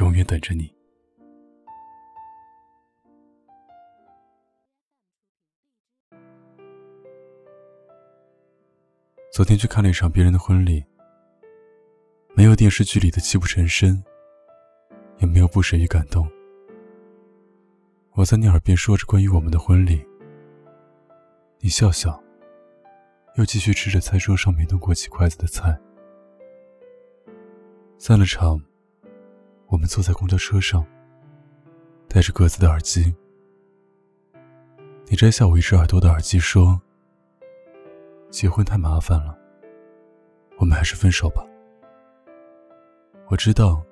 永远等着你。昨天去看了一场别人的婚礼，没有电视剧里的泣不成声，也没有不舍与感动。我在你耳边说着关于我们的婚礼，你笑笑，又继续吃着餐桌上没动过几筷子的菜。散了场，我们坐在公交车上，戴着各自的耳机。你摘下我一只耳朵的耳机，说：“结婚太麻烦了，我们还是分手吧。”我知道，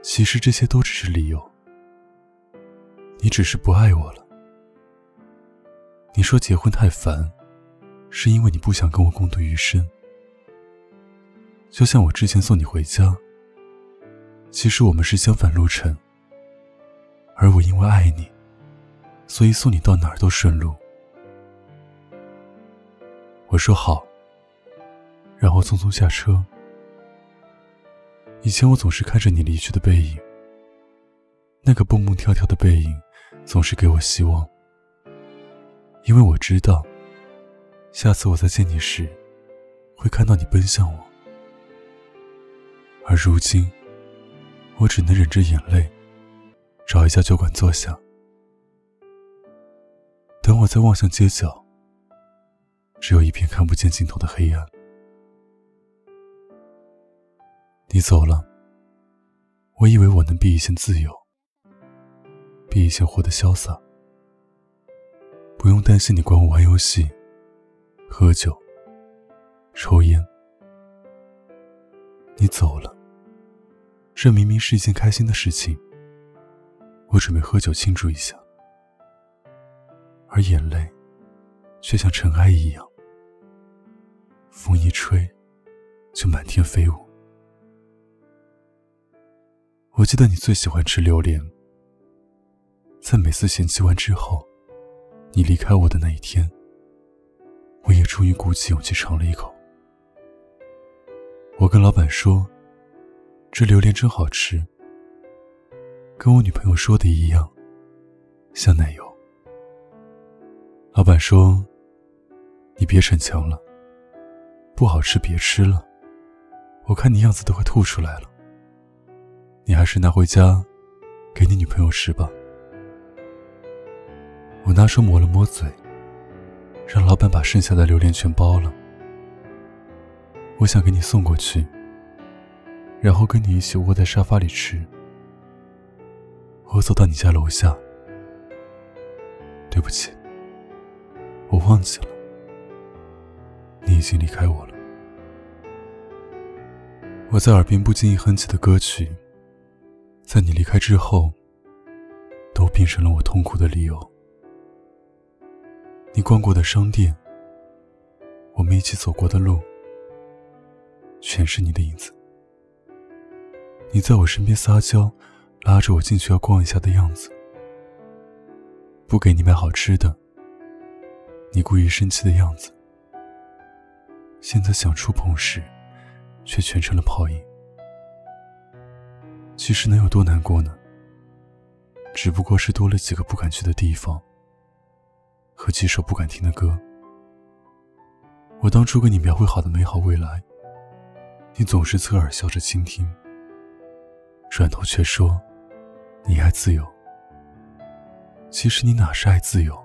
其实这些都只是理由。你只是不爱我了。你说结婚太烦，是因为你不想跟我共度余生。就像我之前送你回家，其实我们是相反路程，而我因为爱你，所以送你到哪儿都顺路。我说好，然后匆匆下车。以前我总是看着你离去的背影，那个蹦蹦跳跳的背影。总是给我希望，因为我知道，下次我再见你时，会看到你奔向我。而如今，我只能忍着眼泪，找一家酒馆坐下。等我再望向街角，只有一片看不见尽头的黑暗。你走了，我以为我能比以前自由。比以前活得潇洒，不用担心你管我玩游戏、喝酒、抽烟。你走了，这明明是一件开心的事情。我准备喝酒庆祝一下，而眼泪却像尘埃一样，风一吹就满天飞舞。我记得你最喜欢吃榴莲。在每次嫌弃完之后，你离开我的那一天，我也终于鼓起勇气尝了一口。我跟老板说：“这榴莲真好吃，跟我女朋友说的一样，像奶油。”老板说：“你别逞强了，不好吃别吃了，我看你样子都快吐出来了。你还是拿回家，给你女朋友吃吧。”我拿手抹了抹嘴，让老板把剩下的榴莲全包了。我想给你送过去，然后跟你一起窝在沙发里吃。我走到你家楼下，对不起，我忘记了，你已经离开我了。我在耳边不经意哼起的歌曲，在你离开之后，都变成了我痛苦的理由。你逛过的商店，我们一起走过的路，全是你的影子。你在我身边撒娇，拉着我进去要逛一下的样子，不给你买好吃的，你故意生气的样子。现在想触碰时，却全成了泡影。其实能有多难过呢？只不过是多了几个不敢去的地方。和几首不敢听的歌，我当初给你描绘好的美好未来，你总是侧耳笑着倾听，转头却说你爱自由。其实你哪是爱自由，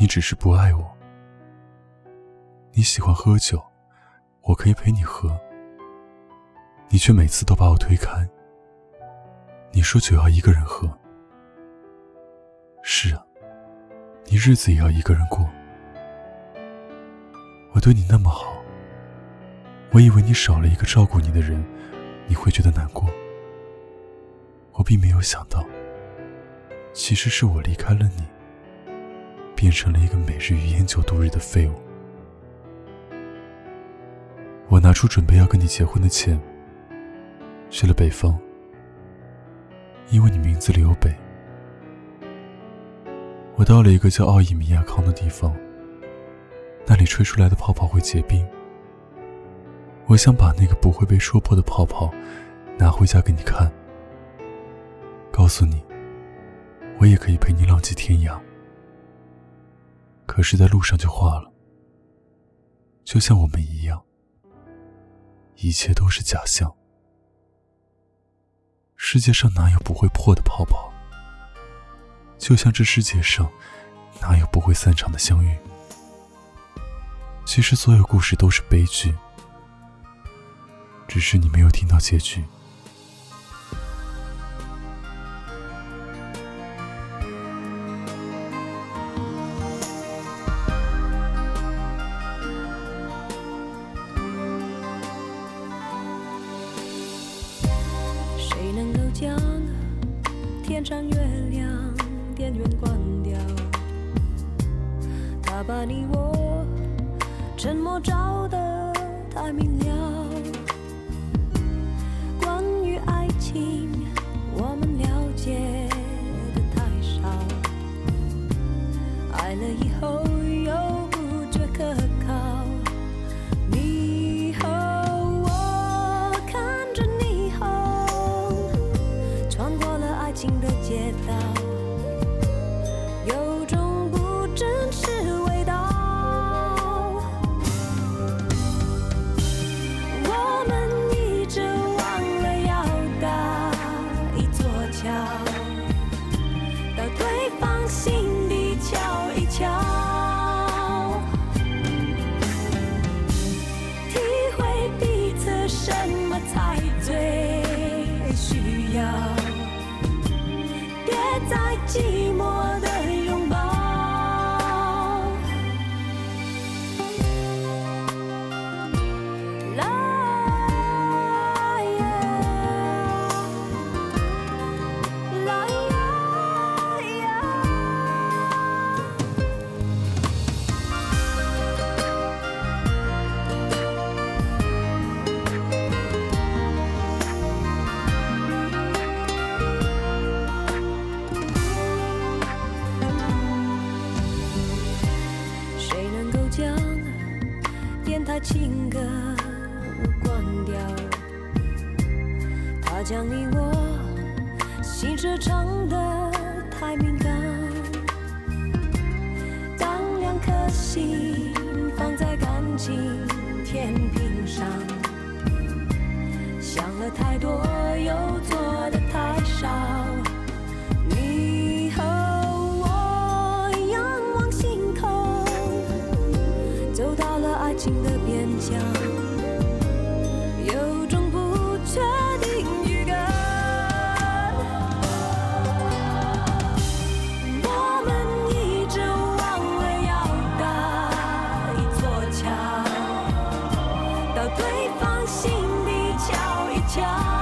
你只是不爱我。你喜欢喝酒，我可以陪你喝，你却每次都把我推开。你说酒要一个人喝，是啊。你日子也要一个人过。我对你那么好，我以为你少了一个照顾你的人，你会觉得难过。我并没有想到，其实是我离开了你，变成了一个每日与烟酒度日的废物。我拿出准备要跟你结婚的钱，去了北方，因为你名字里有北。我到了一个叫奥伊米亚康的地方，那里吹出来的泡泡会结冰。我想把那个不会被说破的泡泡拿回家给你看，告诉你，我也可以陪你浪迹天涯。可是，在路上就化了，就像我们一样，一切都是假象。世界上哪有不会破的泡泡？就像这世界上，哪有不会散场的相遇？其实所有故事都是悲剧，只是你没有听到结局。谁能够将天上月亮？电源关掉，他把你我沉默照得太明了。情，长得太敏感。当两颗心放在感情天平上，想了太多又做的太少。你和我仰望星空，走到了爱情的。边疆对方心底瞧一瞧。